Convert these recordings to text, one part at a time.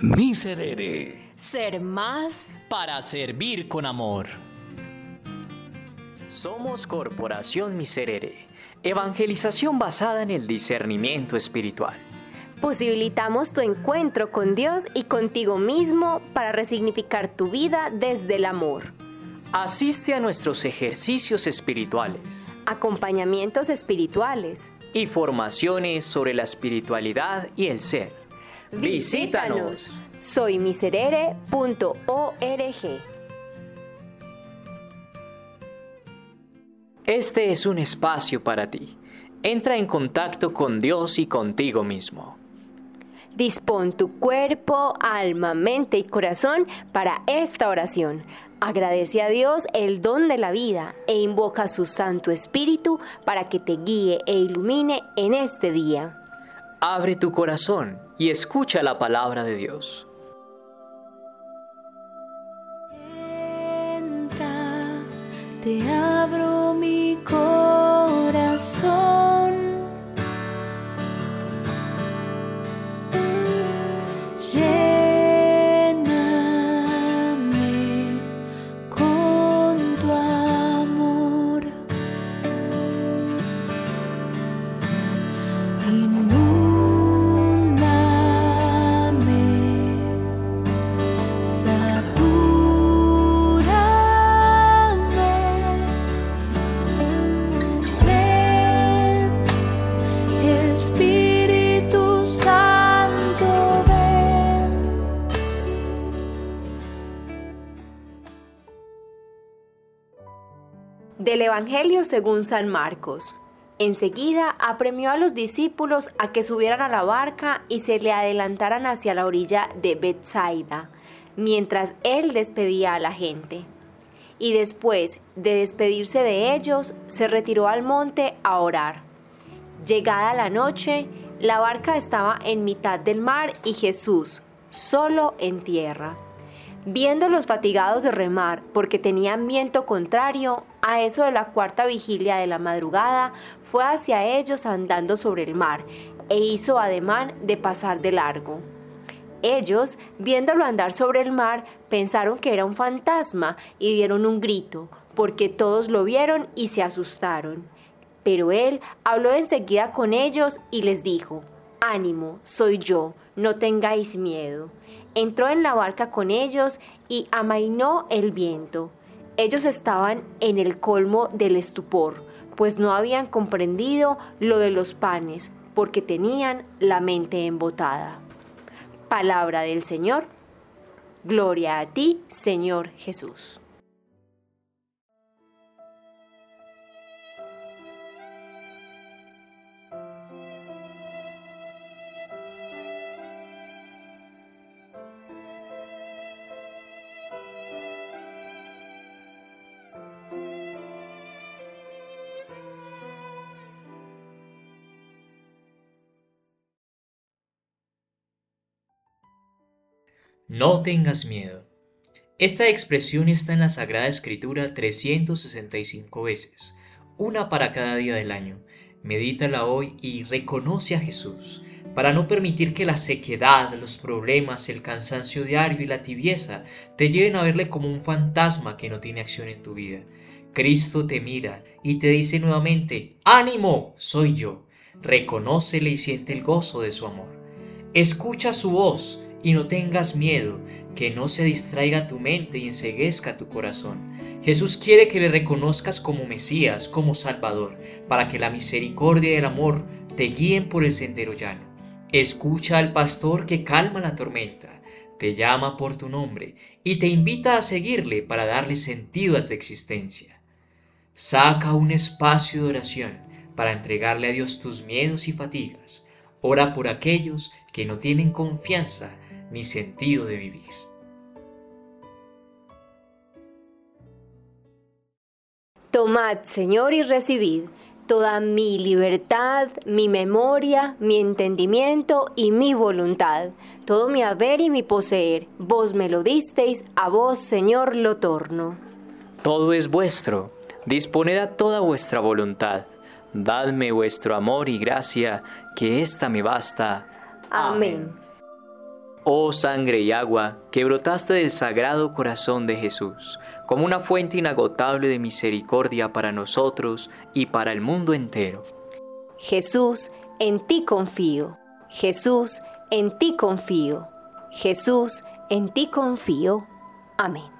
Miserere. Ser más para servir con amor. Somos Corporación Miserere, evangelización basada en el discernimiento espiritual. Posibilitamos tu encuentro con Dios y contigo mismo para resignificar tu vida desde el amor. Asiste a nuestros ejercicios espirituales, Acompañamientos espirituales. y formaciones sobre la espiritualidad y el ser. Visítanos. Soy miserere.org. Este es un espacio para ti. Entra en contacto con Dios y contigo mismo. Dispón tu cuerpo, alma, mente y corazón para esta oración. Agradece a Dios el don de la vida e invoca su Santo Espíritu para que te guíe e ilumine en este día. Abre tu corazón y escucha la palabra de Dios. Entra, te abro mi corazón. Del Evangelio según San Marcos. Enseguida apremió a los discípulos a que subieran a la barca y se le adelantaran hacia la orilla de Bethsaida, mientras él despedía a la gente. Y después de despedirse de ellos, se retiró al monte a orar. Llegada la noche, la barca estaba en mitad del mar y Jesús, solo en tierra. Viéndolos fatigados de remar porque tenían viento contrario, a eso de la cuarta vigilia de la madrugada, fue hacia ellos andando sobre el mar e hizo ademán de pasar de largo. Ellos, viéndolo andar sobre el mar, pensaron que era un fantasma y dieron un grito, porque todos lo vieron y se asustaron. Pero él habló enseguida con ellos y les dijo, Ánimo, soy yo, no tengáis miedo. Entró en la barca con ellos y amainó el viento. Ellos estaban en el colmo del estupor, pues no habían comprendido lo de los panes, porque tenían la mente embotada. Palabra del Señor. Gloria a ti, Señor Jesús. No tengas miedo. Esta expresión está en la Sagrada Escritura 365 veces, una para cada día del año. Medítala hoy y reconoce a Jesús, para no permitir que la sequedad, los problemas, el cansancio diario y la tibieza te lleven a verle como un fantasma que no tiene acción en tu vida. Cristo te mira y te dice nuevamente, ánimo, soy yo. Reconócele y siente el gozo de su amor. Escucha su voz y no tengas miedo, que no se distraiga tu mente y enseguezca tu corazón. Jesús quiere que le reconozcas como Mesías, como Salvador, para que la misericordia y el amor te guíen por el sendero llano. Escucha al pastor que calma la tormenta, te llama por tu nombre y te invita a seguirle para darle sentido a tu existencia. Saca un espacio de oración para entregarle a Dios tus miedos y fatigas. Ora por aquellos que no tienen confianza ni sentido de vivir. Tomad, Señor, y recibid toda mi libertad, mi memoria, mi entendimiento y mi voluntad, todo mi haber y mi poseer. Vos me lo disteis, a vos, Señor, lo torno. Todo es vuestro, disponed a toda vuestra voluntad. Dadme vuestro amor y gracia, que ésta me basta. Amén. Oh sangre y agua que brotaste del sagrado corazón de Jesús, como una fuente inagotable de misericordia para nosotros y para el mundo entero. Jesús, en ti confío. Jesús, en ti confío. Jesús, en ti confío. Amén.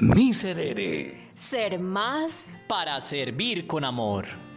Miserere Ser más para servir con amor.